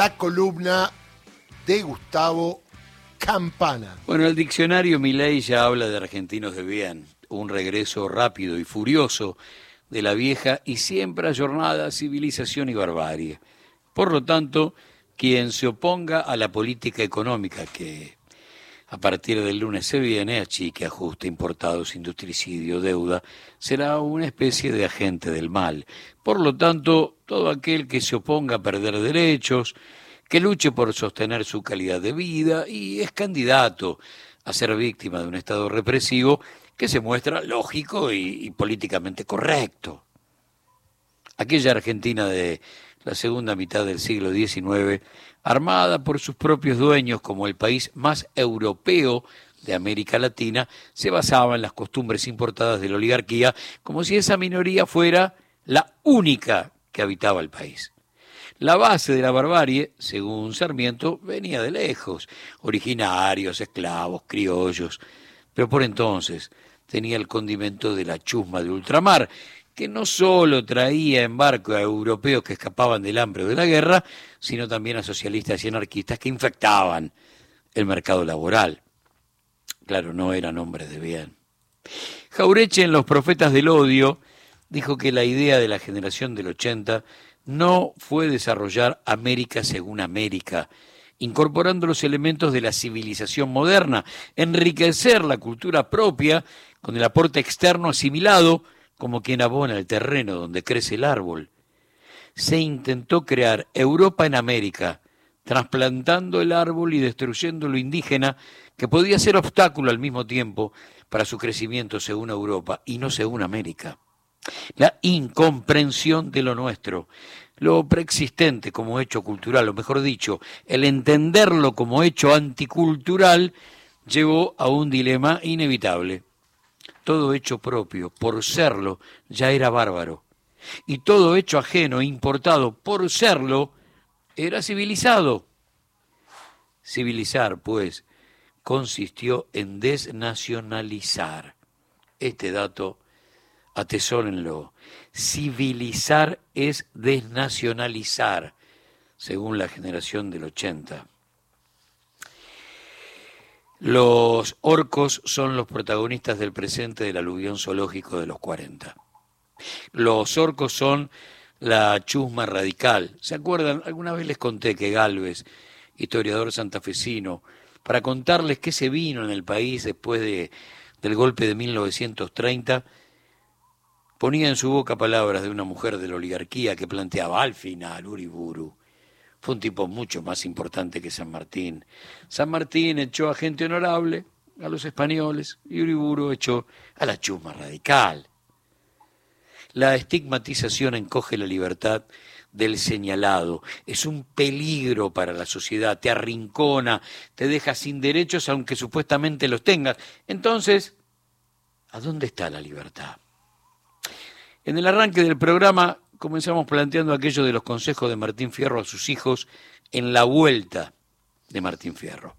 la columna de Gustavo Campana. Bueno, el diccionario Milei ya habla de argentinos de bien, un regreso rápido y furioso de la vieja y siempre ayornada civilización y barbarie. Por lo tanto, quien se oponga a la política económica que a partir del lunes se viene, achique, ajuste, importados, industricidio, deuda, será una especie de agente del mal. Por lo tanto, todo aquel que se oponga a perder derechos, que luche por sostener su calidad de vida y es candidato a ser víctima de un Estado represivo que se muestra lógico y, y políticamente correcto. Aquella Argentina de la segunda mitad del siglo XIX armada por sus propios dueños como el país más europeo de América Latina, se basaba en las costumbres importadas de la oligarquía, como si esa minoría fuera la única que habitaba el país. La base de la barbarie, según Sarmiento, venía de lejos, originarios, esclavos, criollos, pero por entonces tenía el condimento de la chusma de ultramar, que no solo traía en barco a europeos que escapaban del hambre o de la guerra, sino también a socialistas y anarquistas que infectaban el mercado laboral. Claro, no eran hombres de bien. Jaureche en Los Profetas del Odio dijo que la idea de la generación del 80 no fue desarrollar América según América, incorporando los elementos de la civilización moderna, enriquecer la cultura propia con el aporte externo asimilado, como quien abona el terreno donde crece el árbol. Se intentó crear Europa en América, trasplantando el árbol y destruyendo lo indígena, que podía ser obstáculo al mismo tiempo para su crecimiento según Europa y no según América. La incomprensión de lo nuestro, lo preexistente como hecho cultural, o mejor dicho, el entenderlo como hecho anticultural, llevó a un dilema inevitable todo hecho propio, por serlo, ya era bárbaro. Y todo hecho ajeno, importado, por serlo, era civilizado. Civilizar, pues, consistió en desnacionalizar. Este dato, atesórenlo. Civilizar es desnacionalizar, según la generación del 80. Los orcos son los protagonistas del presente del aluvión zoológico de los 40. Los orcos son la chusma radical. ¿Se acuerdan? Alguna vez les conté que Galvez, historiador santafesino, para contarles qué se vino en el país después de, del golpe de 1930, ponía en su boca palabras de una mujer de la oligarquía que planteaba al final Uriburu fue un tipo mucho más importante que San Martín. San Martín echó a gente honorable, a los españoles, y Uriburu echó a la chusma radical. La estigmatización encoge la libertad del señalado. Es un peligro para la sociedad, te arrincona, te deja sin derechos aunque supuestamente los tengas. Entonces, ¿a dónde está la libertad? En el arranque del programa comenzamos planteando aquello de los consejos de Martín Fierro a sus hijos en la vuelta de Martín Fierro.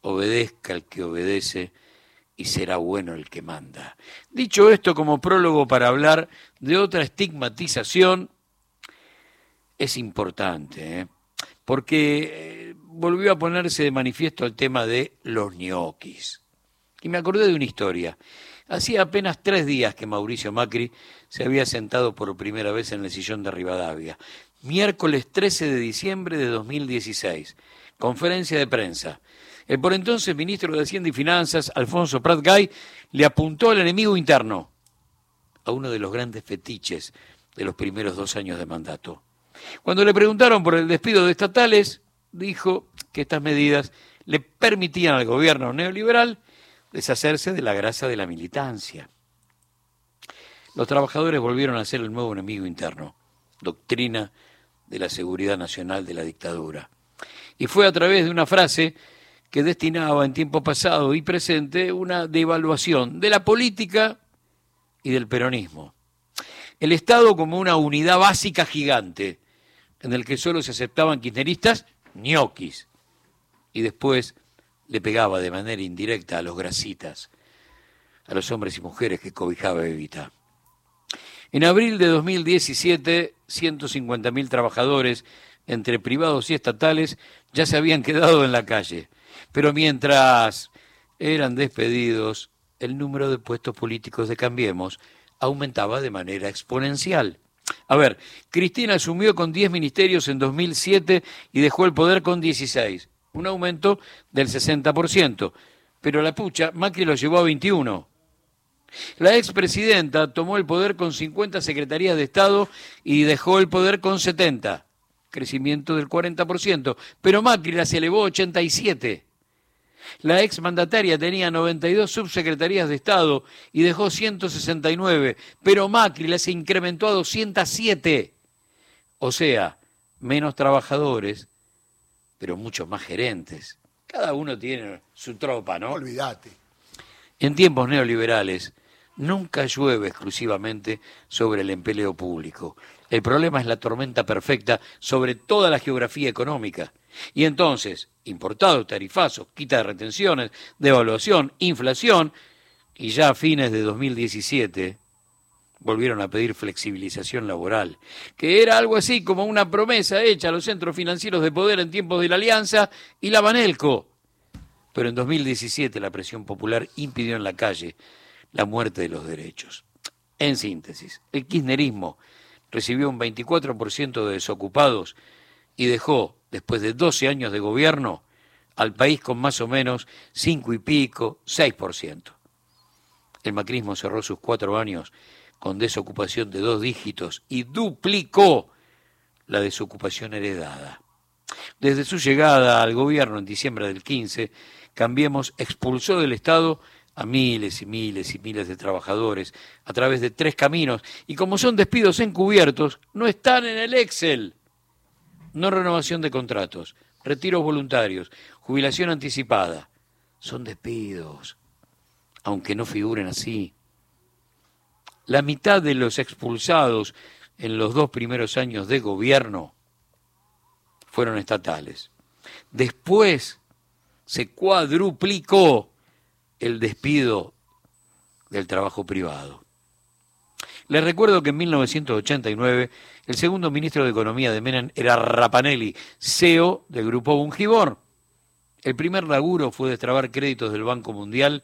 Obedezca el que obedece y será bueno el que manda. Dicho esto como prólogo para hablar de otra estigmatización, es importante, ¿eh? porque eh, volvió a ponerse de manifiesto el tema de los ñoquis. Y me acordé de una historia. Hacía apenas tres días que Mauricio Macri se había sentado por primera vez en el sillón de Rivadavia. Miércoles 13 de diciembre de 2016. Conferencia de prensa. El por entonces ministro de Hacienda y Finanzas, Alfonso Prat Gay, le apuntó al enemigo interno, a uno de los grandes fetiches de los primeros dos años de mandato. Cuando le preguntaron por el despido de estatales, dijo que estas medidas le permitían al gobierno neoliberal deshacerse de la grasa de la militancia. Los trabajadores volvieron a ser el nuevo enemigo interno, doctrina de la seguridad nacional de la dictadura. Y fue a través de una frase que destinaba en tiempo pasado y presente una devaluación de la política y del peronismo. El Estado como una unidad básica gigante, en el que solo se aceptaban kirchneristas, ñoquis, y después le pegaba de manera indirecta a los grasitas, a los hombres y mujeres que cobijaba Evita. En abril de 2017, 150.000 trabajadores entre privados y estatales ya se habían quedado en la calle. Pero mientras eran despedidos, el número de puestos políticos de Cambiemos aumentaba de manera exponencial. A ver, Cristina asumió con 10 ministerios en 2007 y dejó el poder con 16, un aumento del 60%, pero la pucha, Macri lo llevó a 21. La expresidenta tomó el poder con 50 secretarías de Estado y dejó el poder con 70, crecimiento del 40%, pero Macri las elevó a 87. La exmandataria tenía 92 subsecretarías de Estado y dejó 169, pero Macri las incrementó a 207. O sea, menos trabajadores, pero muchos más gerentes. Cada uno tiene su tropa, ¿no? Olvídate. En tiempos neoliberales, nunca llueve exclusivamente sobre el empleo público. El problema es la tormenta perfecta sobre toda la geografía económica. Y entonces, importados, tarifazos, quita de retenciones, devaluación, inflación, y ya a fines de 2017 volvieron a pedir flexibilización laboral, que era algo así como una promesa hecha a los centros financieros de poder en tiempos de la Alianza y la Banelco. Pero en 2017 la presión popular impidió en la calle la muerte de los derechos. En síntesis, el kirchnerismo recibió un 24% de desocupados y dejó, después de 12 años de gobierno, al país con más o menos 5 y pico, 6%. El macrismo cerró sus cuatro años con desocupación de dos dígitos y duplicó la desocupación heredada. Desde su llegada al gobierno en diciembre del 15, Cambiemos expulsó del Estado a miles y miles y miles de trabajadores a través de tres caminos y como son despidos encubiertos, no están en el Excel. No renovación de contratos, retiros voluntarios, jubilación anticipada. Son despidos, aunque no figuren así. La mitad de los expulsados en los dos primeros años de gobierno fueron estatales. Después se cuadruplicó el despido del trabajo privado. Les recuerdo que en 1989 el segundo ministro de Economía de Menem era Rapanelli, CEO del grupo Bungibor. El primer laburo fue destrabar créditos del Banco Mundial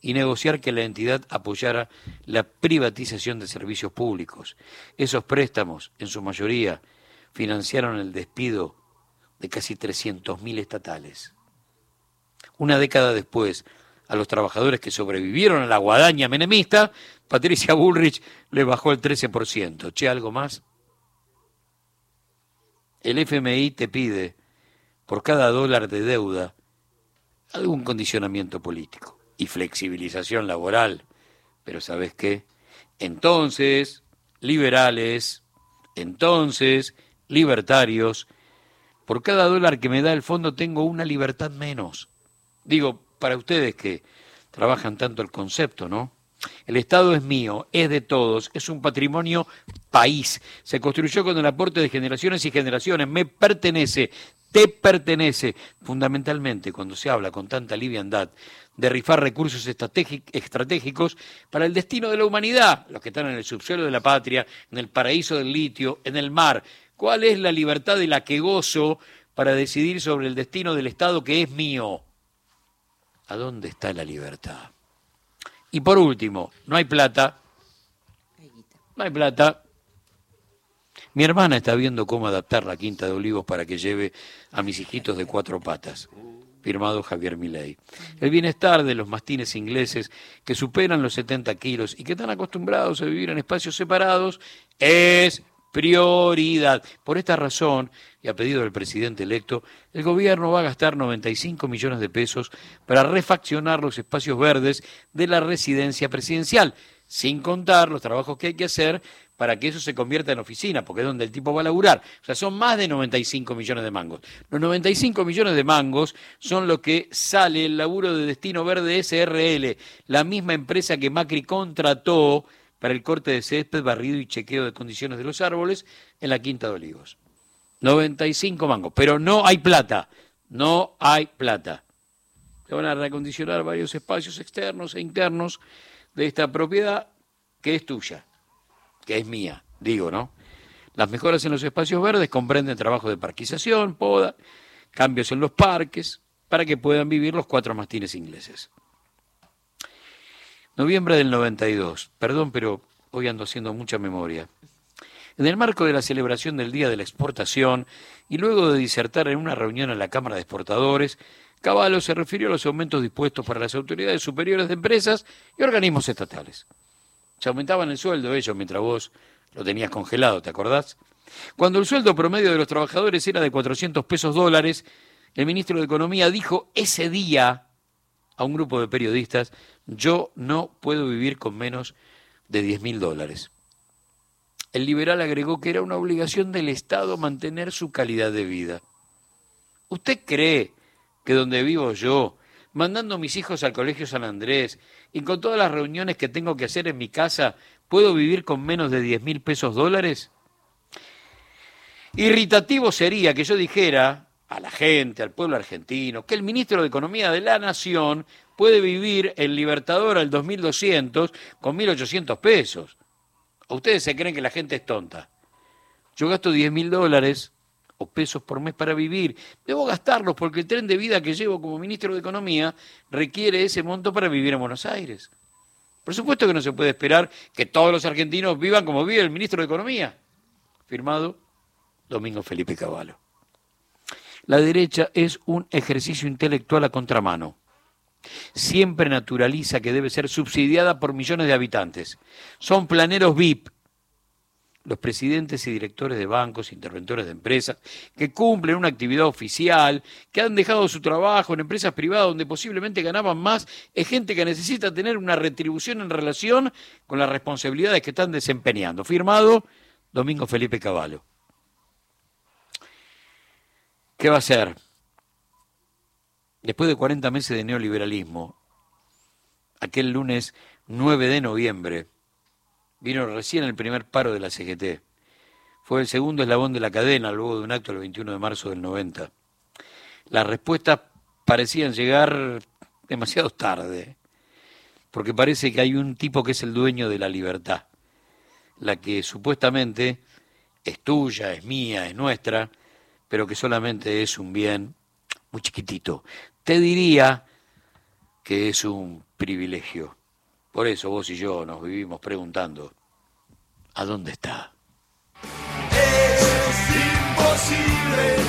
y negociar que la entidad apoyara la privatización de servicios públicos. Esos préstamos, en su mayoría, financiaron el despido de casi 300.000 estatales. Una década después, a los trabajadores que sobrevivieron a la guadaña menemista, Patricia Bullrich le bajó el 13%. Che, ¿algo más? El FMI te pide, por cada dólar de deuda, algún condicionamiento político y flexibilización laboral. Pero ¿sabes qué? Entonces, liberales, entonces, libertarios, por cada dólar que me da el fondo tengo una libertad menos. Digo, para ustedes que trabajan tanto el concepto, ¿no? El Estado es mío, es de todos, es un patrimonio país. Se construyó con el aporte de generaciones y generaciones, me pertenece, te pertenece. Fundamentalmente, cuando se habla con tanta liviandad de rifar recursos estratégicos para el destino de la humanidad, los que están en el subsuelo de la patria, en el paraíso del litio, en el mar. ¿Cuál es la libertad de la que gozo para decidir sobre el destino del Estado que es mío? ¿A dónde está la libertad? Y por último, no hay plata. No hay plata. Mi hermana está viendo cómo adaptar la quinta de olivos para que lleve a mis hijitos de cuatro patas. Firmado Javier Milei. El bienestar de los mastines ingleses que superan los 70 kilos y que están acostumbrados a vivir en espacios separados es prioridad. Por esta razón, y a pedido del presidente electo, el gobierno va a gastar 95 millones de pesos para refaccionar los espacios verdes de la residencia presidencial, sin contar los trabajos que hay que hacer para que eso se convierta en oficina, porque es donde el tipo va a laburar. O sea, son más de 95 millones de mangos. Los 95 millones de mangos son lo que sale el laburo de Destino Verde SRL, la misma empresa que Macri contrató para el corte de césped, barrido y chequeo de condiciones de los árboles en la Quinta de Olivos. 95 mangos, pero no hay plata, no hay plata. Se van a reacondicionar varios espacios externos e internos de esta propiedad que es tuya, que es mía, digo, ¿no? Las mejoras en los espacios verdes comprenden trabajo de parquización, poda, cambios en los parques, para que puedan vivir los cuatro mastines ingleses. Noviembre del 92. Perdón, pero hoy ando haciendo mucha memoria. En el marco de la celebración del Día de la Exportación y luego de disertar en una reunión en la Cámara de Exportadores, Caballo se refirió a los aumentos dispuestos para las autoridades superiores de empresas y organismos estatales. Se aumentaban el sueldo ellos mientras vos lo tenías congelado, ¿te acordás? Cuando el sueldo promedio de los trabajadores era de 400 pesos dólares, el ministro de Economía dijo ese día a un grupo de periodistas, yo no puedo vivir con menos de 10 mil dólares. El liberal agregó que era una obligación del Estado mantener su calidad de vida. ¿Usted cree que donde vivo yo, mandando a mis hijos al Colegio San Andrés y con todas las reuniones que tengo que hacer en mi casa, puedo vivir con menos de 10 mil pesos dólares? Irritativo sería que yo dijera a la gente, al pueblo argentino, que el ministro de Economía de la Nación puede vivir en Libertador al 2200 con 1800 pesos. ¿O ustedes se creen que la gente es tonta? Yo gasto 10 mil dólares o pesos por mes para vivir. Debo gastarlos porque el tren de vida que llevo como ministro de Economía requiere ese monto para vivir en Buenos Aires. Por supuesto que no se puede esperar que todos los argentinos vivan como vive el ministro de Economía. Firmado Domingo Felipe Cavallo. La derecha es un ejercicio intelectual a contramano. Siempre naturaliza que debe ser subsidiada por millones de habitantes. Son planeros VIP, los presidentes y directores de bancos, interventores de empresas, que cumplen una actividad oficial, que han dejado su trabajo en empresas privadas donde posiblemente ganaban más, es gente que necesita tener una retribución en relación con las responsabilidades que están desempeñando. Firmado Domingo Felipe Cavallo. ¿Qué va a hacer? Después de 40 meses de neoliberalismo, aquel lunes 9 de noviembre, vino recién el primer paro de la CGT. Fue el segundo eslabón de la cadena luego de un acto el 21 de marzo del 90. Las respuestas parecían llegar demasiado tarde, porque parece que hay un tipo que es el dueño de la libertad, la que supuestamente es tuya, es mía, es nuestra, pero que solamente es un bien muy chiquitito. Te diría que es un privilegio. Por eso vos y yo nos vivimos preguntando, ¿a dónde está? Es imposible.